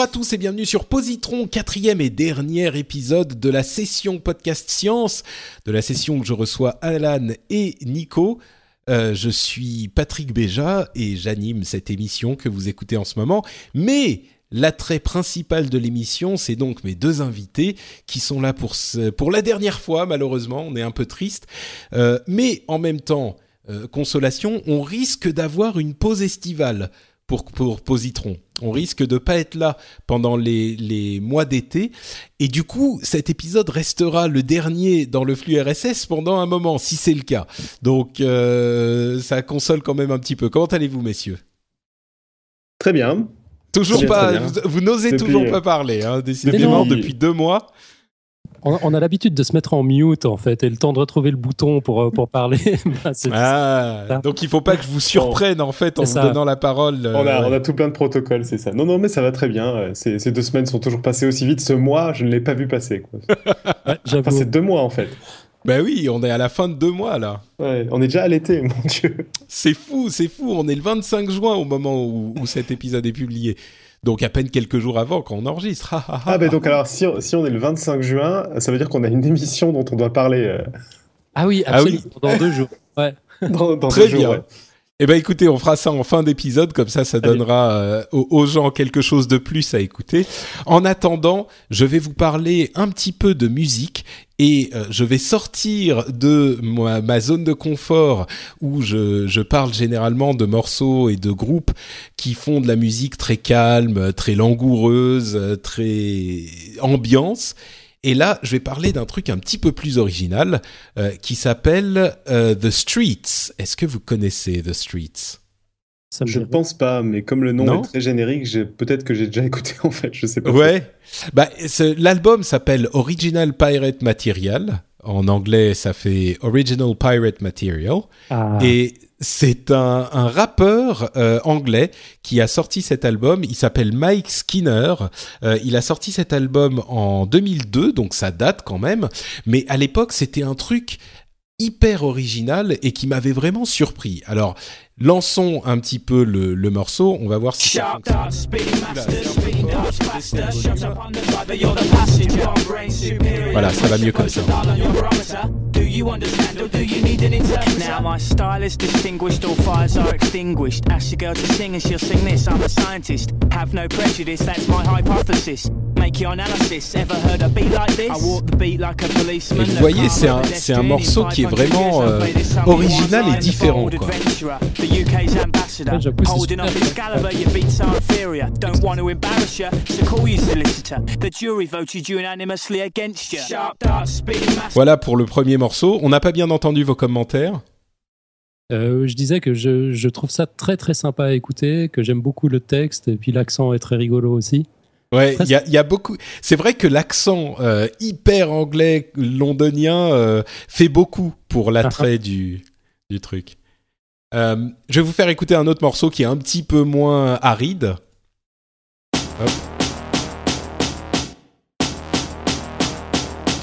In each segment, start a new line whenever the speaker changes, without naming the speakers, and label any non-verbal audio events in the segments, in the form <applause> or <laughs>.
Bonjour à tous et bienvenue sur Positron, quatrième et dernier épisode de la session podcast science, de la session où je reçois Alan et Nico. Euh, je suis Patrick Béja et j'anime cette émission que vous écoutez en ce moment. Mais l'attrait principal de l'émission, c'est donc mes deux invités qui sont là pour, pour la dernière fois, malheureusement. On est un peu triste. Euh, mais en même temps, euh, consolation, on risque d'avoir une pause estivale pour, pour Positron. On risque de pas être là pendant les, les mois d'été. Et du coup, cet épisode restera le dernier dans le flux RSS pendant un moment, si c'est le cas. Donc, euh, ça console quand même un petit peu. Comment allez-vous, messieurs?
Très bien.
Toujours pas,
bien.
vous, vous n'osez toujours
euh,
pas parler, hein, décidément,
depuis
deux mois.
On, on a l'habitude de se mettre en mute en fait et le temps de retrouver le bouton pour, euh, pour parler. <laughs> bah,
Ah, donc il faut pas que je vous surprenne en fait en vous donnant la parole. euh,
On a, on a tout plein de protocoles, c'est ça. Non, non, mais ça va très bien. Euh, Ces, ces deux semaines sont toujours passées aussi vite. Ce mois, je ne l'ai pas vu passer. Quoi. <laughs>
ouais, j'avoue.
Enfin, c'est deux mois en fait.
Bah oui, on est à la fin de deux mois là.
Ouais, on est déjà à l'été, <laughs> mon Dieu.
C'est fou, c'est fou. On est le 25 juin au moment où, où cet épisode est publié. Donc à peine quelques jours avant quand on enregistre. Ah, ah, ah.
Ah, ben donc alors, si on, si on est le 25 juin, ça veut dire qu'on a une émission dont on doit parler euh,
Ah oui,
Ah oui.
absolument, dans deux jours. Ouais. <laughs>
dans, dans
Très
deux jours.
bien.
ouais.
Eh ben écoutez, on fera ça en fin d'épisode, comme ça, ça donnera euh, aux, aux gens quelque chose de plus à écouter. En attendant, je vais vous parler un petit peu de musique et euh, je vais sortir de ma, ma zone de confort où je, je parle généralement de morceaux et de groupes qui font de la musique très calme, très langoureuse, euh, très ambiance. Et là, je vais parler d'un truc un petit peu plus original euh, qui s'appelle euh, The Streets. Est-ce que vous connaissez The Streets?
Je
dit-
pense pas, mais comme le nom
Non
est très générique, j'ai- peut-être que j'ai déjà <laughs> écouté en fait. Je sais pas.
Ouais. Bah, l'album s'appelle Original Pirate Material. En anglais, ça fait Original Pirate Material.
Ah,
Et c'est un, un rappeur euh, anglais qui a sorti cet album. Il s'appelle Mike Skinner. Euh, il a sorti cet album en 2002, donc ça date quand même. Mais à l'époque, c'était un truc hyper original et qui m'avait vraiment surpris. Alors, lançons un petit peu le, le morceau. On va voir si ça. Voilà, ça va mieux comme ça.
Now my style is distinguished, all fires are extinguished. Ask your girl to sing and she'll sing this. I'm a scientist, have no prejudice, that's my hypothesis.
Et vous voyez, c'est un- c'est un morceau qui est vraiment, euh, original et différent, quoi.
The UK's ambassador,
Ouais, j'avoue, c'est
holding up
super.
Excalibur, your beats are inferior. Don't want to embarrass you, so call you solicitor. The jury voted unanimously against you. Sharp darts, speedy mass
Voilà pour le premier morceau. On n'a pas bien entendu vos commentaires.
euh, je disais que je, je trouve ça très très sympa à écouter, que j'aime beaucoup le texte et puis l'accent est très rigolo aussi.
Ouais,
Très-
il y a, il y a beaucoup. C'est vrai que l'accent euh, hyper anglais londonien euh, fait beaucoup pour l'attrait <laughs> du, du truc. Euh, je vais vous faire écouter un autre morceau qui est un petit peu moins aride. Hop.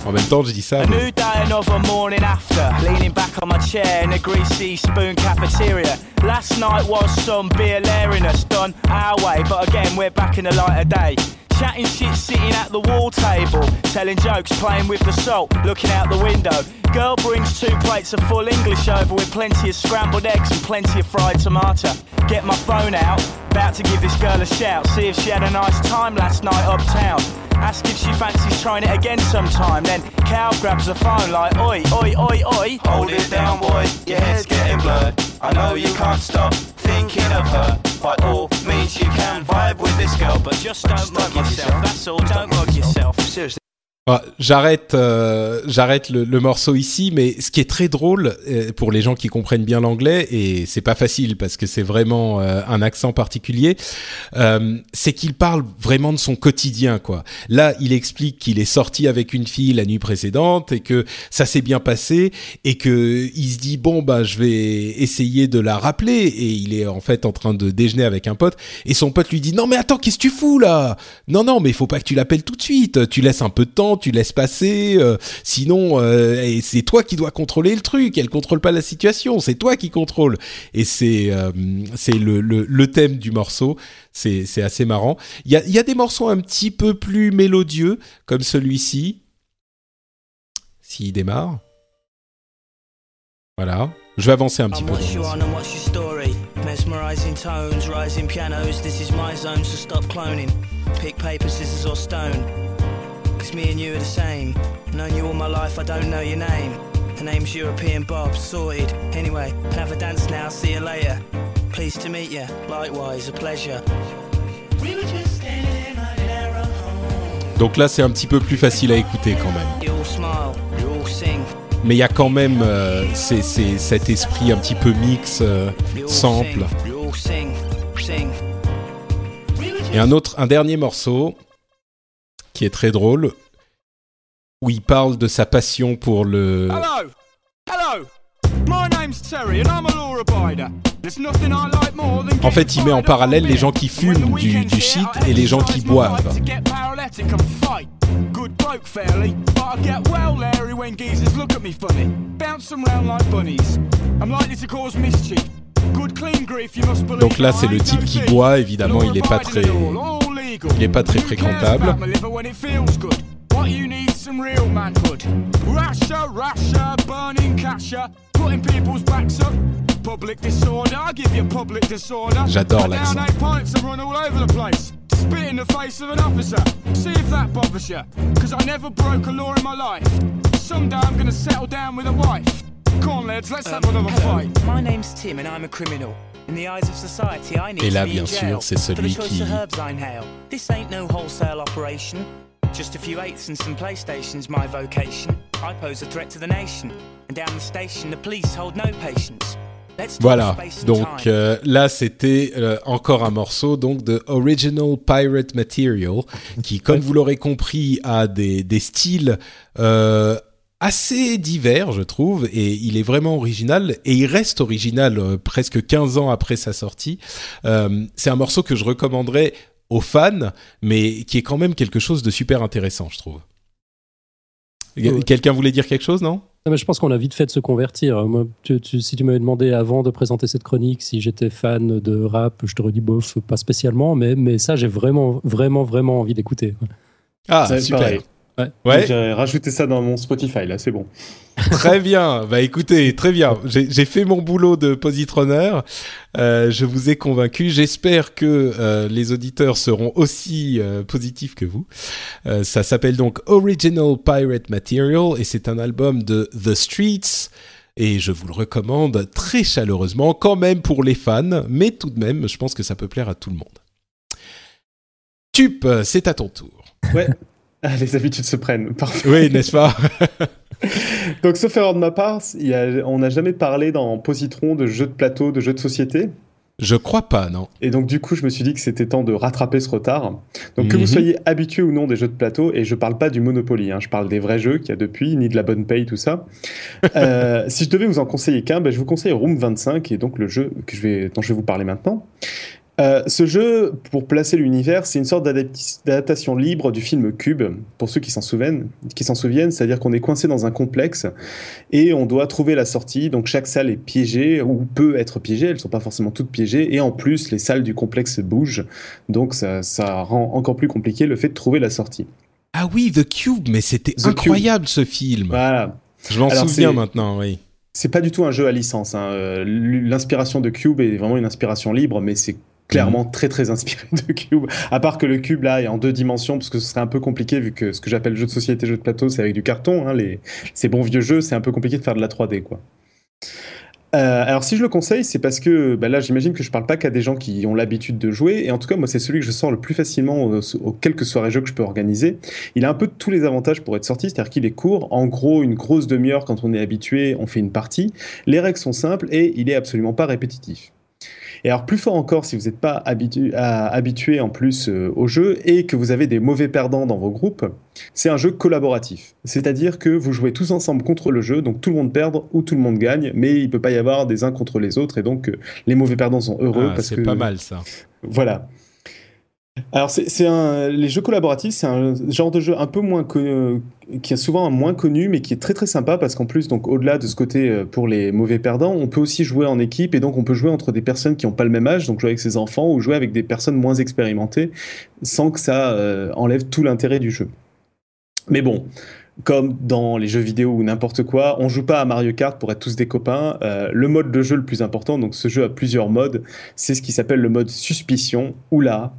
En même temps, je dis ça. Mais-
new day, another morning after. Leaning back on my chair in a greasy spoon cafeteria. Last night was some beer lariness done our way, but again we're back in the light of day. Chatting shit, sitting at the wall table. Telling jokes, playing with the salt, looking out the window. Girl brings two plates of full English over with plenty of scrambled eggs and plenty of fried tomato. Get my phone out, about to give this girl a shout. See if she had a nice time last night uptown. Ask if she fancies trying it again sometime. Then Cal grabs the phone like, oi, oi, oi, oi.
Hold it down, boy, your head's getting blurred. I know you can't stop thinking of her. By all means, you can vibe with this girl, but
just don't mug yourself, that's all, don't mug yourself.
seriously.
Ah, J'arrête, euh, j'arrête le, le morceau ici, mais ce qui est très drôle euh, pour les gens qui comprennent bien l'anglais et c'est pas facile parce que c'est vraiment euh, un accent particulier, euh, c'est qu'il parle vraiment de son quotidien quoi. Là, il explique qu'il est sorti avec une fille la nuit précédente et que ça s'est bien passé et que il se dit bon bah je vais essayer de la rappeler et il est en fait en train de déjeuner avec un pote et son pote lui dit non mais attends qu'est-ce que tu fous là? Non non mais il faut pas que tu l'appelles tout de suite, tu laisses un peu de temps, tu laisses passer, euh, sinon euh, c'est toi qui dois contrôler le truc, elle contrôle pas la situation, c'est toi qui contrôle et c'est euh, c'est le, le, le thème du morceau, c'est c'est assez marrant. Il y a y a des morceaux un petit peu plus mélodieux comme celui-ci. S'il démarre. Voilà. Je vais avancer un petit peu.
what's
dans
your
le-
on and what's your story? Mesmerizing tones, rising pianos, this is my zone, so stop cloning. Pick paper, scissors, or stone. Cause me and you are the same. Known you all my life, I don't know your name. Her name's European Bob, sorted. Anyway, can have a dance now, see you later. Pleased to meet you, likewise, a pleasure. We were just standing right in our own home.
Donc là, c'est un petit peu plus facile à écouter quand même. Mais il y a quand même euh, c'est, c'est cet esprit un petit peu mix, euh, sample. Et un autre, un dernier morceau qui est très drôle, où il parle de sa passion pour le.
Hello! Hello! My name's Terry and I'm a law abider. There's nothing I like more than
En fait, il met en parallèle les gens qui fument du, du shit et les gens qui boivent. Donc là, c'est le type qui boit, évidemment, il est pas très-
and all, all legal.
il est pas très
Who cares
fréquentable.
about my liver when it feels good? What you need is some real manhood. Rasher, rasher, burning casher, putting people's backs up. Public disorder, I give you public disorder.
J'adore
I down
l'accent.
eight pints and run all over the place. Spit in the face of an officer. See if that bothers you. Cause I never broke a law in my life. Someday I'm gonna settle down with a wife. Come on, lads, let's have another fight.
My name's Tim and I'm a criminal. In the eyes of society, I need
Et là, bien sûr, c'est celui qui-
of herbs I inhale. This ain't no wholesale operation. Just a few eights and some PlayStations, my vocation. I pose a threat to the nation. And down the station, the police hold no patience.
Voilà. Donc euh, là, c'était euh, encore un morceau donc de Original Pirate Material, qui, comme vous l'aurez compris, a des, des styles euh, assez divers, je trouve, et il est vraiment original, et il reste original euh, presque 15 ans après sa sortie. Euh, c'est un morceau que je recommanderais aux fans, mais qui est quand même quelque chose de super intéressant, je trouve.
Ouais.
Quelqu'un voulait dire quelque chose, non?
Non, mais je pense qu'on a vite fait de se convertir. Moi, tu- tu- si tu m'avais demandé avant de présenter cette chronique si j'étais fan de rap, je t'aurais dit bof, pas spécialement, mais, mais ça, j'ai vraiment, vraiment, vraiment envie d'écouter.
Ah,
C'est
super.
pareil.
Ouais.
Ouais.
J'ai rajouté ça dans mon Spotify, là, c'est bon. <laughs>
Très bien. Bah écoutez, très bien. J'ai fait mon boulot de positronneur. Euh, je vous ai convaincu. J'espère que euh, les auditeurs seront aussi euh, positifs que vous. Ça s'appelle donc Original Pirate Material et c'est un album de The Streets. Et je vous le recommande très chaleureusement, quand même pour les fans, mais tout de même, je pense que ça peut plaire à tout le monde. Tup, c'est à ton tour.
Ouais. <laughs> Ah, les habitudes se prennent. Parfait.
Oui, n'est-ce pas? <laughs>
Donc, sauf erreur de ma part, il y a- on n'a jamais parlé dans Positron de jeux de plateau, de jeux de société.
Je crois pas, non.
Et donc, du coup, je me suis dit que c'était temps de rattraper ce retard. Donc, que
Mhm.
vous soyez habitué ou non des jeux de plateau, et je parle pas du Monopoly, hein, je parle des vrais jeux qu'il y a depuis, ni de la bonne paye, tout ça. <laughs> Euh, si je devais vous en conseiller qu'un, ben, je vous conseille Room 25, qui est donc le jeu que je vais, dont je vais vous parler maintenant. Euh, ce jeu, pour placer l'univers, c'est une sorte d'adaptation libre du film Cube, pour ceux qui s'en souviennent, qui s'en souviennent, c'est-à-dire qu'on est coincé dans un complexe et on doit trouver la sortie. Donc chaque salle est piégée ou peut être piégée, elles sont pas forcément toutes piégées. Et en plus, les salles du complexe bougent, donc ça, ça rend encore plus compliqué le fait de trouver la sortie.
Ah oui, The Cube, mais c'était incroyable ce film.
Voilà.
Je m'en souviens maintenant, oui.
C'est pas du tout un jeu à licence. hein. Euh, L'inspiration de Cube est vraiment une inspiration libre, mais c'est clairement très très inspiré de Cube. À part que le Cube là est en deux dimensions, parce que ce serait un peu compliqué vu que ce que j'appelle jeu de société, jeu de plateau, c'est avec du carton. Hein, les, ces bons vieux jeux, c'est un peu compliqué de faire de la 3D quoi. Euh, alors si je le conseille, c'est parce que bah là j'imagine que je parle pas qu'à des gens qui ont l'habitude de jouer, et en tout cas moi c'est celui que je sors le plus facilement aux, aux quelques soirées jeux que je peux organiser. Il a un peu tous les avantages pour être sorti, c'est-à-dire qu'il est court, en gros une grosse demi-heure quand on est habitué, on fait une partie. Les règles sont simples et il est absolument pas répétitif. Et alors plus fort encore, si vous n'êtes pas habitu à- habitué en plus euh, au jeu et que vous avez des mauvais perdants dans vos groupes, c'est un jeu collaboratif. C'est-à-dire que vous jouez tous ensemble contre le jeu, donc tout le monde perd ou tout le monde gagne, mais il peut pas y avoir des uns contre les autres et donc euh, les mauvais perdants sont heureux
Ah,
parce
c'est pas mal ça.
voilà. Alors, c'est les jeux collaboratifs, c'est un genre de jeu un peu moins connu, qui est souvent moins connu, mais qui est très très sympa parce qu'en plus, donc au-delà de ce côté euh, pour les mauvais perdants, on peut aussi jouer en équipe et donc on peut jouer entre des personnes qui n'ont pas le même âge, donc jouer avec ses enfants ou jouer avec des personnes moins expérimentées, sans que ça euh, enlève tout l'intérêt du jeu. Mais bon, comme dans les jeux vidéo ou n'importe quoi, on joue pas à Mario Kart pour être tous des copains. Euh, le mode de jeu le plus important, donc ce jeu a plusieurs modes, c'est ce qui s'appelle le mode suspicion, où là,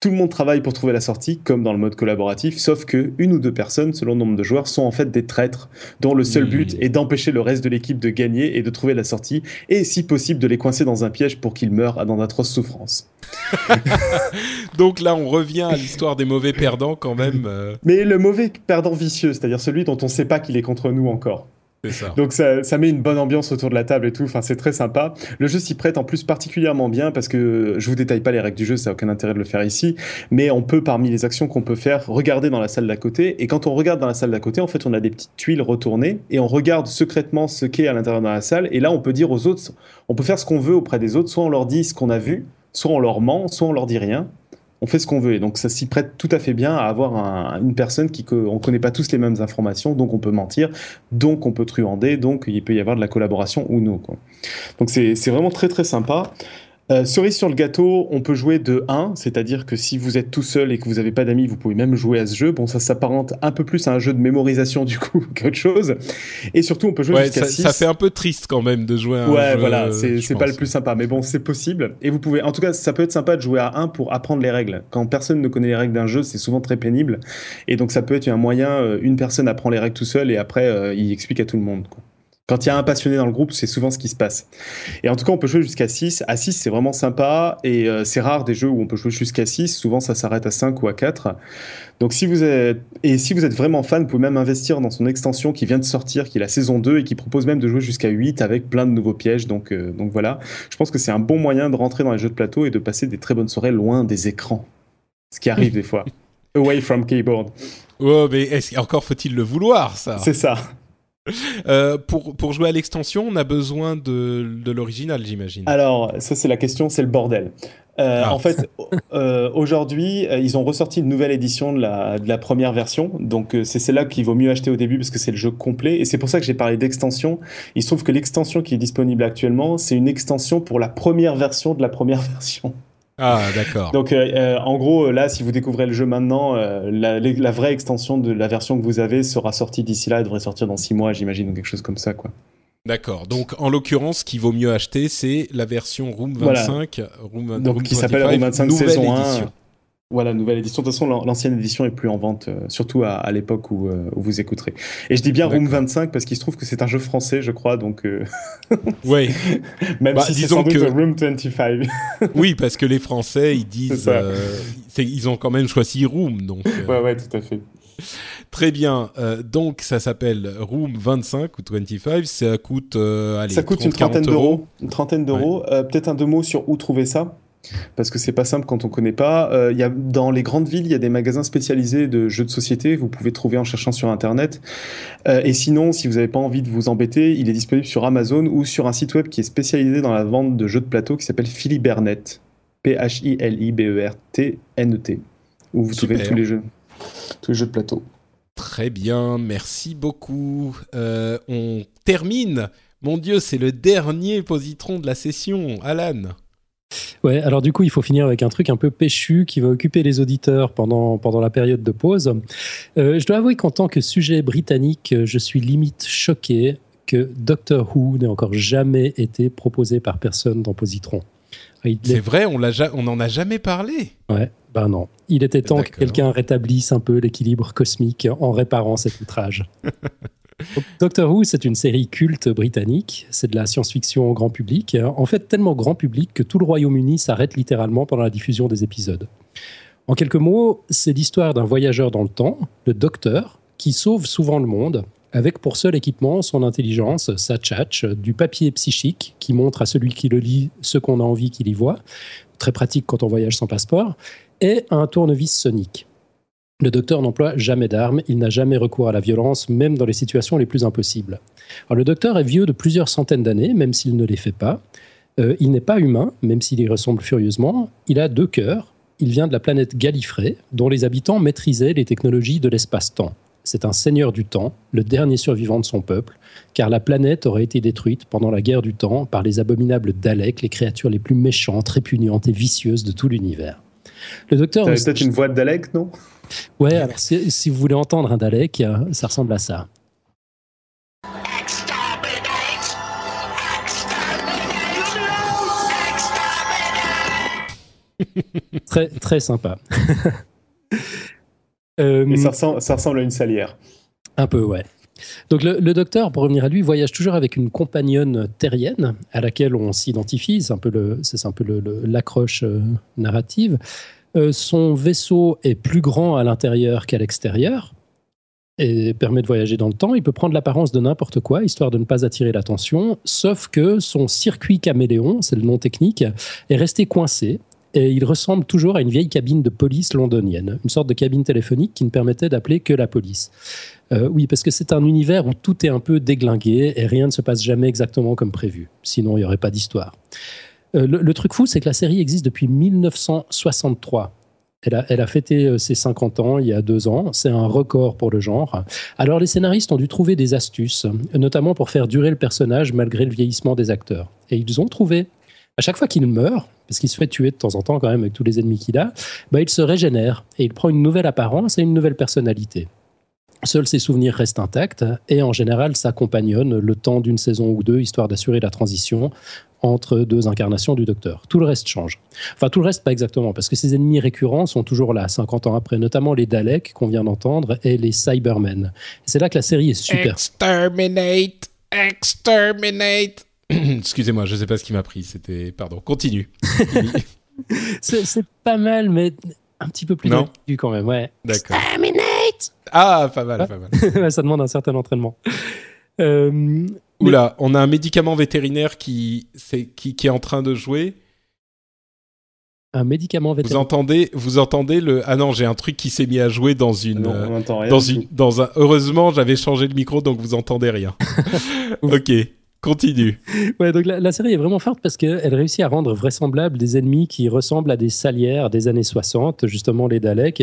tout le monde travaille pour trouver la sortie, comme dans le mode collaboratif, sauf que une ou deux personnes, selon le nombre de joueurs, sont en fait des traîtres, dont le seul but est d'empêcher le reste de l'équipe de gagner et de trouver la sortie, et si possible de les coincer dans un piège pour qu'ils meurent dans d'atroces souffrances. <laughs>
Donc là, on revient à l'histoire des mauvais perdants quand même. euh,
Mais le mauvais perdant vicieux, c'est-à-dire celui dont on ne sait pas qu'il est contre nous encore. Donc ça, ça met une bonne ambiance autour de la table et tout, enfin c'est très sympa. Le jeu s'y prête en plus particulièrement bien parce que je vous détaille pas les règles du jeu, ça n'a aucun intérêt de le faire ici, mais on peut parmi les actions qu'on peut faire regarder dans la salle d'à côté. Et quand on regarde dans la salle d'à côté, en fait on a des petites tuiles retournées et on regarde secrètement ce qu'est à l'intérieur de la salle. Et là on peut dire aux autres, on peut faire ce qu'on veut auprès des autres, soit on leur dit ce qu'on a vu, soit on leur ment, soit on leur dit rien. On fait ce qu'on veut et donc ça s'y prête tout à fait bien à avoir un- une personne qui on connaît pas tous les mêmes informations, donc on peut mentir, donc on peut truander, donc il peut y avoir de la collaboration ou non. Quoi. Donc c'est vraiment très très sympa. Euh, cerise sur le gâteau, on peut jouer de 1, c'est-à-dire que si vous êtes tout seul et que vous n'avez pas d'amis, vous pouvez même jouer à ce jeu. Bon, ça s'apparente un peu plus à un jeu de mémorisation <laughs> du coup qu'autre chose. Et surtout, on peut jouer
Ouais,
jusqu'à
ça,
6.
ça fait un peu triste quand même de jouer à un
Ouais,
jeu,
voilà, c'est
je
c'est pas le plus sympa, mais bon, c'est possible. Et vous pouvez, en tout cas, ça peut être sympa de jouer à 1 pour apprendre les règles. Quand personne ne connaît les règles d'un jeu, c'est souvent très pénible. Et donc, ça peut être un moyen, euh, une personne apprend les règles tout seul et après, euh, il explique à tout le monde. quoi. Quand il y a un passionné dans le groupe, c'est souvent ce qui se passe. Et en tout cas, on peut jouer jusqu'à 6. À 6, c'est vraiment sympa. Et euh, c'est rare des jeux où on peut jouer jusqu'à 6. Souvent, ça s'arrête à 5 ou à 4. Donc, si vous êtes, et si vous êtes vraiment fan, vous pouvez même investir dans son extension qui vient de sortir, qui est la saison 2 et qui propose même de jouer jusqu'à 8 avec plein de nouveaux pièges. Donc, euh, donc voilà. Je pense que c'est un bon moyen de rentrer dans les jeux de plateau et de passer des très bonnes soirées loin des écrans. Ce qui arrive des fois. <laughs> Away from keyboard.
Oh, mais encore faut-il le vouloir ça?
C'est ça.
Euh, pour, pour jouer à l'extension, on a besoin de, de l'original, j'imagine.
Alors, ça, c'est la question, c'est le bordel. Euh,
Ah.
En fait, euh, aujourd'hui, ils ont ressorti une nouvelle édition de la, de la première version. Donc, c'est celle-là qu'il vaut mieux acheter au début parce que c'est le jeu complet. Et c'est pour ça que j'ai parlé d'extension. Il se trouve que l'extension qui est disponible actuellement, c'est une extension pour la première version de la première <laughs> version.
Ah, d'accord.
Donc, euh, euh, en gros, là, si vous découvrez le jeu maintenant, euh, la, la vraie extension de la version que vous avez sera sortie d'ici là. Elle devrait sortir dans six mois, j'imagine, ou quelque chose comme ça, quoi.
D'accord. Donc, en l'occurrence, ce qu'il vaut mieux acheter, c'est la version Room
Voilà.
25, Room,
Donc,
Room
qui s'appelle
25,
Room 25
nouvelle
saison 1.
édition.
Voilà, nouvelle édition. De toute façon, l'an- l'ancienne édition est plus en vente, euh, surtout à, à l'époque où, euh, où vous écouterez. Et je dis bien Room
D'accord.
25 parce qu'il se trouve que c'est un jeu français, je crois, donc euh, <laughs>
Ouais.
même
Bah,
si
disons que-
Room 25. <laughs>
oui, parce que les Français, ils disent, ils ont quand même choisi Room, donc.
ouais, ouais, tout à fait.
Très bien. Euh, donc, ça s'appelle Room 25 ou 25. Ça coûte, euh, allez,
ça coûte
30,
une trentaine
40
d'euros. Une trentaine d'euros. Euh, Peut-être un deux mots sur où trouver ça? Parce que c'est pas simple quand on connaît pas. Euh, y a, dans les grandes villes, il y a des magasins spécialisés de jeux de société. Vous pouvez trouver en cherchant sur Internet. Euh, et sinon, si vous n'avez pas envie de vous embêter, il est disponible sur Amazon ou sur un site web qui est spécialisé dans la vente de jeux de plateau qui s'appelle Philibernet. P-H-I-L-I-B-E-R-T-N-E-T. Où vous trouvez tous les jeux, tous les jeux de plateau.
Très bien, merci beaucoup. Euh, on termine. Mon Dieu, c'est le dernier positron de la session. Alan.
Ouais, alors du coup, il faut finir avec un truc un peu péchu qui va occuper les auditeurs pendant, pendant la période de pause. Euh, je dois avouer qu'en tant que sujet britannique, je suis limite choqué que Doctor Who n'ait encore jamais été proposé par personne dans Positron. Ah,
C'est
est-
vrai, on n'en a jamais parlé.
Ouais, ben non. Il était temps que quelqu'un rétablisse un peu l'équilibre cosmique en réparant cet outrage. <laughs> Doctor Who, c'est une série culte britannique. C'est de la science-fiction au grand public. En fait, tellement grand public que tout le Royaume-Uni s'arrête littéralement pendant la diffusion des épisodes. En quelques mots, c'est l'histoire d'un voyageur dans le temps, le Docteur, qui sauve souvent le monde, avec pour seul équipement son intelligence, sa tchatch, du papier psychique qui montre à celui qui le lit ce qu'on a envie qu'il y voit, très pratique quand on voyage sans passeport, et un tournevis sonique. Le docteur n'emploie jamais d'armes, il n'a jamais recours à la violence, même dans les situations les plus impossibles. Alors, le docteur est vieux de plusieurs centaines d'années, même s'il ne les fait pas. Euh, il n'est pas humain, même s'il y ressemble furieusement. Il a deux cœurs. Il vient de la planète Gallifrey, dont les habitants maîtrisaient les technologies de l'espace-temps. C'est un seigneur du temps, le dernier survivant de son peuple, car la planète aurait été détruite pendant la guerre du temps par les abominables Daleks, les créatures les plus méchantes, répugnantes et vicieuses de tout l'univers. Le docteur.
T'avais peut-être une voix de Dalek, non?
Ouais, alors si, si vous voulez entendre un Dalek, euh, ça ressemble à ça. <laughs> Très, très sympa. <laughs> Euh,
Mais ça ressemble, ça ressemble à une salière.
Un peu, ouais. Donc le, le docteur, pour revenir à lui, voyage toujours avec une compagnonne terrienne à laquelle on s'identifie. C'est un peu le, c'est un peu le- le- l'accroche euh, narrative. Euh, son vaisseau est plus grand à l'intérieur qu'à l'extérieur et permet de voyager dans le temps. Il peut prendre l'apparence de n'importe quoi, histoire de ne pas attirer l'attention, sauf que son circuit caméléon, c'est le nom technique, est resté coincé. Et il ressemble toujours à une vieille cabine de police londonienne, une sorte de cabine téléphonique qui ne permettait d'appeler que la police. Euh, oui, parce que c'est un univers où tout est un peu déglingué et rien ne se passe jamais exactement comme prévu. Sinon, il n'y aurait pas d'histoire. Euh, le, truc fou, c'est que la série existe depuis 1963. Elle a, elle a fêté euh, ses 50 ans il y a deux ans. C'est un record pour le genre. Alors, les scénaristes ont dû trouver des astuces, notamment pour faire durer le personnage malgré le vieillissement des acteurs. Et ils ont trouvé. À chaque fois qu'il meurt, parce qu'il se fait tuer de temps en temps quand même avec tous les ennemis qu'il a, bah, il se régénère et il prend une nouvelle apparence et une nouvelle personnalité. Seuls ses souvenirs restent intacts et en général s'accompagnonnent le temps d'une saison ou deux, histoire d'assurer la transition entre deux incarnations du Docteur. Tout le reste change. Enfin, tout le reste, pas exactement, parce que ses ennemis récurrents sont toujours là, 50 ans après, notamment les Daleks qu'on vient d'entendre et les Cybermen. C'est là que la série est super.
Exterminate, exterminate. <coughs> Excusez-moi, je sais pas ce qui m'a pris. C'était, pardon. Continue. <laughs>
C'est pas mal, mais un petit peu plus
Non.
quand même, ouais.
D'accord.
Exterminate
Ah, pas mal, pas mal. <laughs>
Ça demande un certain entraînement. Euh,
Oula, on a un médicament vétérinaire qui, c'est, qui, qui est en train de jouer.
un médicament
Vous
vétérinaire.
entendez, vous entendez le. Ah non, j'ai un truc qui s'est mis à jouer dans une.
Non,
euh,
on rien.
dans une, dans un. Heureusement, j'avais changé le micro, donc vous entendez rien. <laughs> ok, continue.
Ouais, donc la, série est vraiment forte parce qu'elle réussit à rendre vraisemblable des ennemis qui ressemblent à des salières des années 60, justement les Daleks,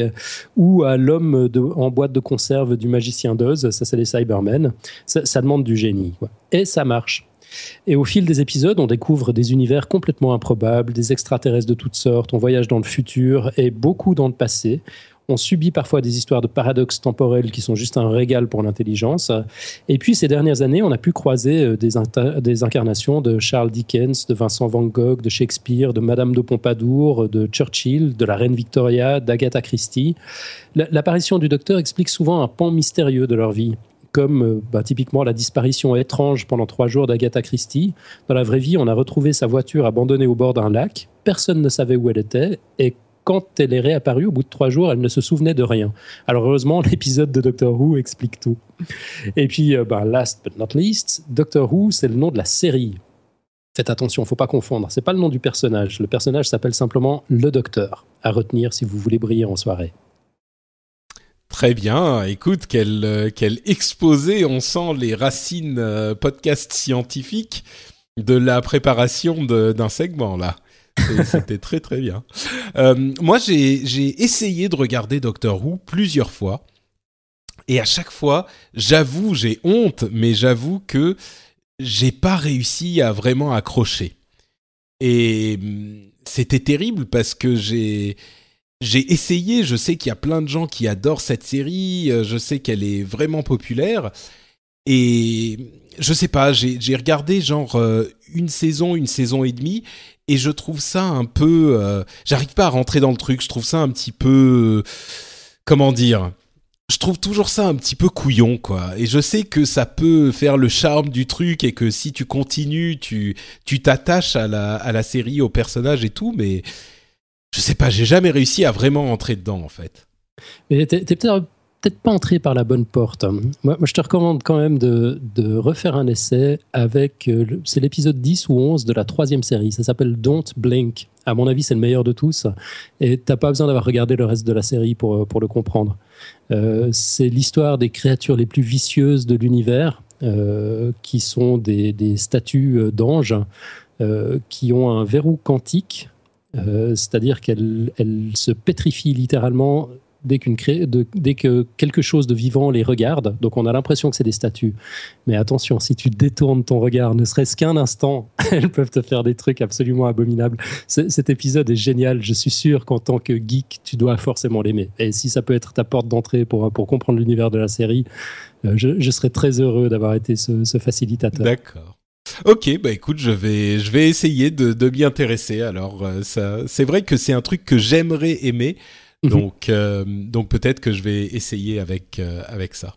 ou à l'homme en boîte de conserve du magicien d'Oz, ça c'est les Cybermen. Ça, demande du génie. Et ça marche. Et au fil des épisodes, on découvre des univers complètement improbables, des extraterrestres de toutes sortes, on voyage dans le futur et beaucoup dans le passé. On subit parfois des histoires de paradoxes temporels qui sont juste un régal pour l'intelligence. Et puis, ces dernières années, on a pu croiser euh, des, incarnations de Charles Dickens, de Vincent Van Gogh, de Shakespeare, de Madame de Pompadour, de Churchill, de la Reine Victoria, d'Agatha Christie. La- L'apparition du docteur explique souvent un pan mystérieux de leur vie, comme euh, bah, typiquement la disparition étrange pendant trois jours d'Agatha Christie. Dans la vraie vie, on a retrouvé sa voiture abandonnée au bord d'un lac. Personne ne savait où elle était et quand elle est réapparue, au bout de trois jours, elle ne se souvenait de rien. Alors heureusement, <laughs> l'épisode de Doctor Who explique tout. Et puis, euh, ben, last but not least, Doctor Who, c'est le nom de la série. Faites attention, faut pas confondre. C'est pas le nom du personnage. Le personnage s'appelle simplement le Docteur. À retenir si vous voulez briller en soirée.
Très bien. Écoute, quel, euh, exposé. On sent les racines euh, podcast scientifiques de la préparation d'un segment là. C'était très très bien. Euh, moi, j'ai essayé de regarder Doctor Who plusieurs fois. Et à chaque fois, j'avoue, j'ai honte, mais j'avoue que j'ai pas réussi à vraiment accrocher. Et hum, c'était terrible parce que j'ai j'ai essayé, je sais qu'il y a plein de gens qui adorent cette série, euh, je sais qu'elle est vraiment populaire et je sais pas, j'ai j'ai regardé genre euh, une saison, une saison et demie et je trouve ça un peu euh, j'arrive pas à rentrer dans le truc, je trouve ça un petit peu euh, comment dire je trouve toujours ça un petit peu couillon, quoi. Et je sais que ça peut faire le charme du truc et que si tu continues, tu tu t'attaches à la à la série, au personnage et tout, mais je sais pas, j'ai jamais réussi à vraiment entrer dedans, en fait.
Mais t'es peut-être peut-être pas entré par la bonne porte. Moi, moi, je te recommande quand même de, refaire un essai avec, euh, c'est l'épisode 10 ou 11 de la troisième série. Ça s'appelle Don't Blink. À mon avis, c'est le meilleur de tous. Et t'as pas besoin d'avoir regardé le reste de la série pour, euh, pour le comprendre. Euh, c'est l'histoire des créatures les plus vicieuses de l'univers, qui sont des, statues d'anges qui ont un verrou quantique, c'est-à-dire qu'elles elles se pétrifient littéralement dès, dès que quelque chose de vivant les regarde. Donc on a l'impression que c'est des statues. Mais attention, si tu détournes ton regard, ne serait-ce qu'un instant, <laughs> elles peuvent te faire des trucs absolument abominables. Cet épisode est génial. Je suis sûr qu'en tant que geek, tu dois forcément l'aimer. Et si ça peut être ta porte d'entrée pour, pour comprendre l'univers de la série, euh, je, serais très heureux d'avoir été ce, facilitateur.
D'accord. Ok, bah écoute, je vais, je vais essayer de, de m'y intéresser. Alors, euh, c'est vrai que c'est un truc que j'aimerais aimer. Donc, euh, donc peut-être que je vais essayer avec, euh, avec ça.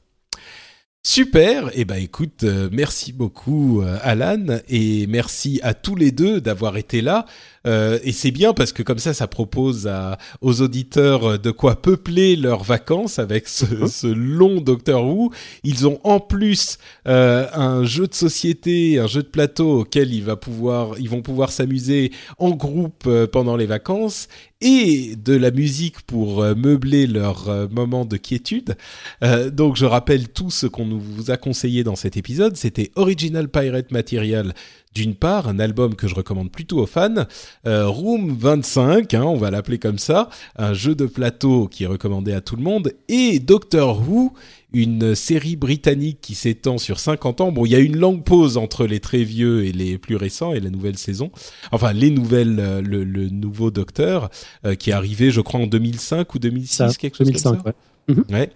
Super, et bah écoute, euh, merci beaucoup euh, Alan et merci à tous les deux d'avoir été là. Euh, et c'est bien parce que comme ça, ça propose à, aux auditeurs de quoi peupler leurs vacances avec ce, ce long Doctor Who. Ils ont en plus un jeu de société, un jeu de plateau auquel il va pouvoir, ils vont pouvoir s'amuser en groupe pendant les vacances et de la musique pour euh, meubler leur euh, moment de quiétude. Euh, donc je rappelle tout ce qu'on vous a conseillé dans cet épisode. C'était Original Pirate Material d'une part, un album que je recommande plutôt aux fans, euh, Room 25, hein, on va l'appeler comme ça, un jeu de plateau qui est recommandé à tout le monde, et Doctor Who, une série britannique qui s'étend sur 50 ans. Bon, il y a une longue pause entre les très vieux et les plus récents et la nouvelle saison. Enfin, les nouvelles, euh, le, le nouveau Docteur euh, qui est arrivé, je crois, en 2005 ou 2006,
Ça,
quelque chose
2005,
comme
ouais.
ça. Ouais.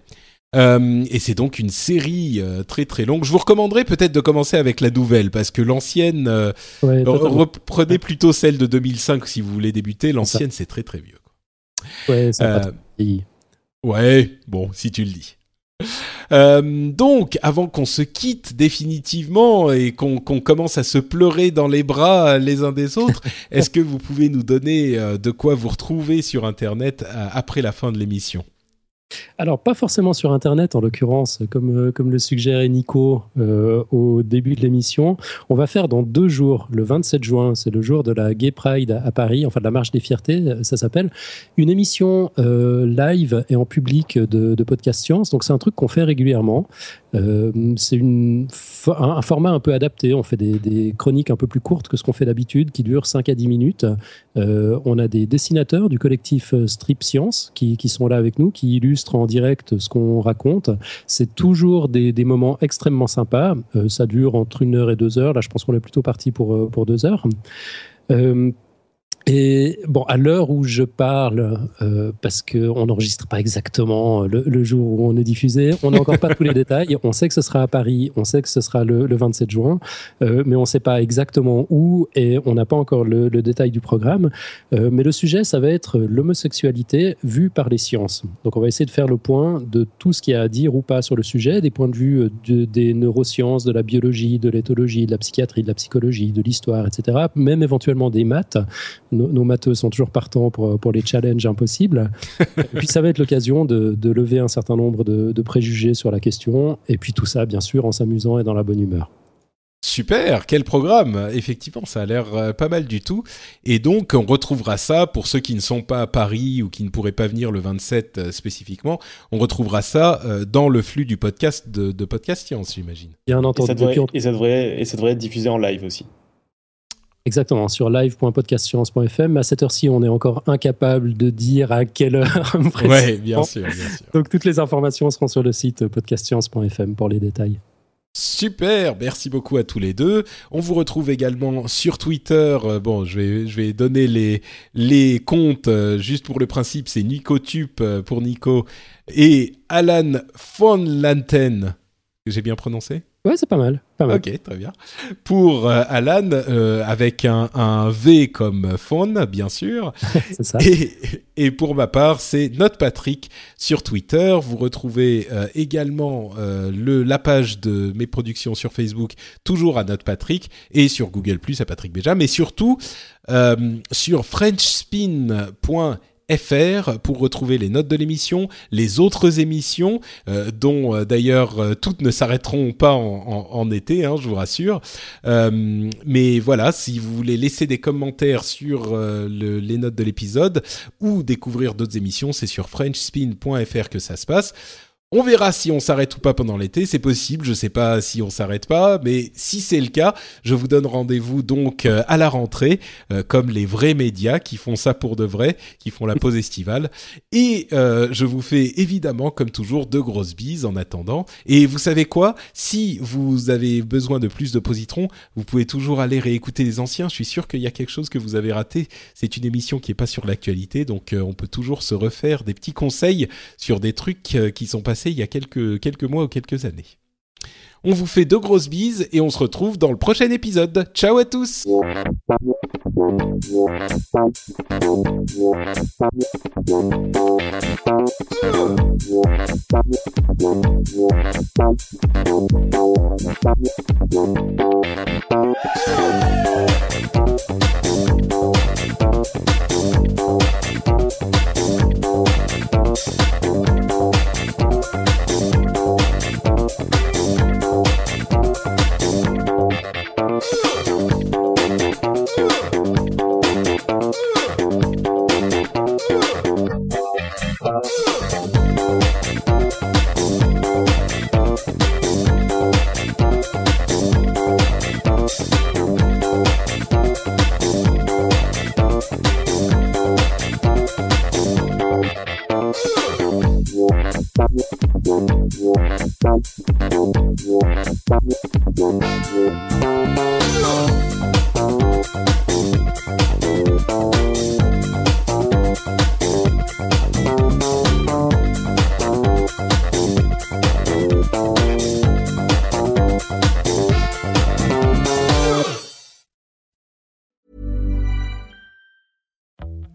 Euh, et c'est donc une série euh, très très longue. Je vous recommanderais peut-être de commencer avec la nouvelle parce que l'ancienne, euh,
Ouais,
reprenez plutôt celle de 2005 si vous voulez débuter. L'ancienne c'est très très vieux. quoi.
Ouais, ça.
Ouais, bon, si tu le dis. Euh, donc, avant qu'on se quitte définitivement et qu'on commence à se pleurer dans les bras les uns des autres, <laughs> est-ce que vous pouvez nous donner de quoi vous retrouver sur Internet après la fin de l'émission?
Alors, pas forcément sur Internet, en l'occurrence, comme, euh, comme le suggérait Nico euh, au début de l'émission. On va faire dans deux jours, le 27 juin, c'est le jour de la Gay Pride à, Paris, enfin de la Marche des Fiertés, euh, ça s'appelle, une émission live et en public de, podcast science. Donc, c'est un truc qu'on fait régulièrement. C'est un, format un peu adapté. On fait des, chroniques un peu plus courtes que ce qu'on fait d'habitude, qui durent 5 à 10 minutes. On a des dessinateurs du collectif Strip Science qui, qui sont là avec nous, qui illustrent en direct ce qu'on raconte. C'est toujours des, moments extrêmement sympas. Euh, ça dure entre une heure et deux heures. Là, je pense qu'on est plutôt parti pour, euh, pour deux heures. Euh, et bon, à l'heure où je parle, euh, parce qu'on n'enregistre pas exactement le, le jour où on est diffusé, on n'a encore pas tous les <laughs> détails. On sait que ce sera à Paris, on sait que ce sera le, le 27 juin, euh, mais on ne sait pas exactement où et on n'a pas encore le, le détail du programme. Euh, mais le sujet, ça va être l'homosexualité vue par les sciences. Donc on va essayer de faire le point de tout ce qu'il y a à dire ou pas sur le sujet, des points de vue euh, de- des neurosciences, de la biologie, de l'éthologie, de la psychiatrie, de la psychologie, de l'histoire, etc. Même éventuellement des maths. Nos, nos matheux sont toujours partants pour, pour les challenges impossibles. et puis ça va être l'occasion de, de lever un certain nombre de, de préjugés sur la question. Et puis tout ça, bien sûr, en s'amusant et dans la bonne humeur.
Super, quel programme Effectivement, ça a l'air euh, pas mal du tout. Et donc, on retrouvera ça pour ceux qui ne sont pas à Paris ou qui ne pourraient pas venir le 27 euh, spécifiquement. On retrouvera ça euh, dans le flux du podcast de, de Podcast Science, j'imagine.
Bien
Et
entendu.
ça, devrait, et, ça devrait, et ça devrait être diffusé en live aussi.
Exactement, sur live.podcastscience.fm. À cette heure-ci, on est encore incapable de dire à quelle heure. <laughs>
Ouais, bien sûr, bien sûr.
Donc toutes les informations seront sur le site podcastscience.fm pour les détails.
Super, merci beaucoup à tous les deux. On vous retrouve également sur Twitter. Euh, bon, je vais, je vais donner les, les comptes euh, juste pour le principe. C'est NicoTup euh, pour Nico et Alan von Lanten. J'ai bien prononcé?
Ouais, c'est pas mal. Pas mal.
Ok, très bien. Pour euh, Alan, euh, avec un, un V comme faune, bien sûr. <laughs>
c'est ça.
Et, et pour ma part, c'est Note Patrick sur Twitter. Vous retrouvez euh, également le, la page de mes productions sur Facebook, toujours à Note Patrick, et sur Google Plus à Patrick Béja, mais surtout sur FrenchSpin.fr fr pour retrouver les notes de l'émission, les autres émissions, euh, dont euh, d'ailleurs euh, toutes ne s'arrêteront pas en, été, hein, je vous rassure. Mais voilà, si vous voulez laisser des commentaires sur le- les notes de l'épisode ou découvrir d'autres émissions, c'est sur frenchspin.fr que ça se passe. On verra si on s'arrête ou pas pendant l'été, c'est possible, je sais pas si on s'arrête pas, mais si c'est le cas, je vous donne rendez-vous donc euh, à la rentrée, euh, comme les vrais médias qui font ça pour de vrai, qui font la pause estivale. Et euh, je vous fais évidemment, comme toujours, de grosses bises en attendant. Et vous savez quoi? Si vous avez besoin de plus de positrons, vous pouvez toujours aller réécouter les anciens. Je suis sûr qu'il y a quelque chose que vous avez raté. C'est une émission qui est pas sur l'actualité, donc on peut toujours se refaire des petits conseils sur des trucs qui sont passés il y a quelques, quelques mois ou quelques années. On vous fait de grosses bises et on se retrouve dans le prochain épisode. Ciao à tous